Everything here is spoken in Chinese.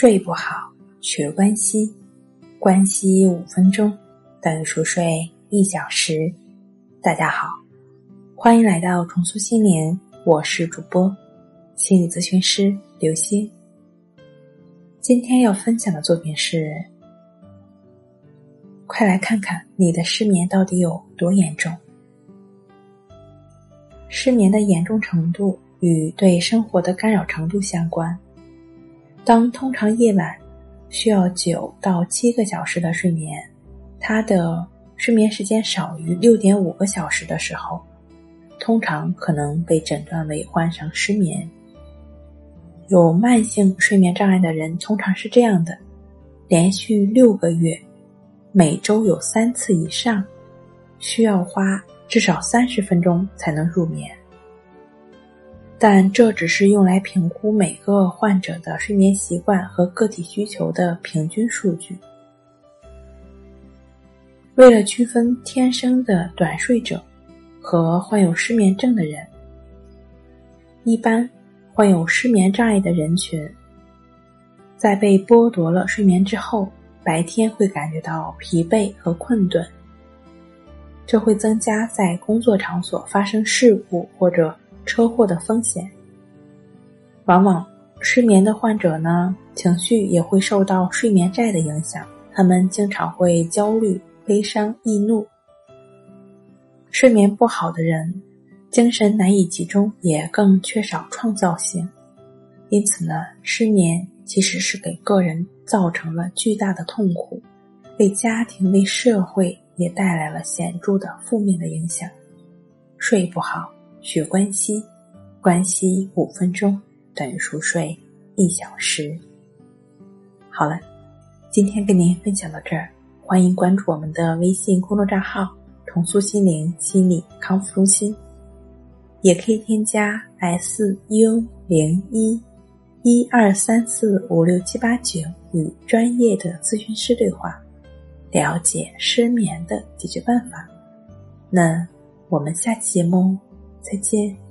睡不好，学关西，关西五分钟等于熟睡一小时。大家好，欢迎来到重塑心灵，我是主播心理咨询师刘星。今天要分享的作品是：快来看看你的失眠到底有多严重。失眠的严重程度与对生活的干扰程度相关。当通常夜晚需要九到七个小时的睡眠，他的睡眠时间少于六点五个小时的时候，通常可能被诊断为患上失眠。有慢性睡眠障碍的人通常是这样的：连续六个月，每周有三次以上，需要花至少三十分钟才能入眠。但这只是用来评估每个患者的睡眠习惯和个体需求的平均数据。为了区分天生的短睡者和患有失眠症的人，一般患有失眠障碍的人群，在被剥夺了睡眠之后，白天会感觉到疲惫和困顿，这会增加在工作场所发生事故或者。车祸的风险，往往失眠的患者呢，情绪也会受到睡眠债的影响，他们经常会焦虑、悲伤、易怒。睡眠不好的人，精神难以集中，也更缺少创造性。因此呢，失眠其实是给个人造成了巨大的痛苦，为家庭、为社会也带来了显著的负面的影响。睡不好。学关西，关西五分钟等于熟睡一小时。好了，今天跟您分享到这儿，欢迎关注我们的微信公众账号“重塑心灵心理康复中心”，也可以添加 “s u 零一一二三四五六七八九”与专业的咨询师对话，了解失眠的解决办法。那我们下期节目。再见。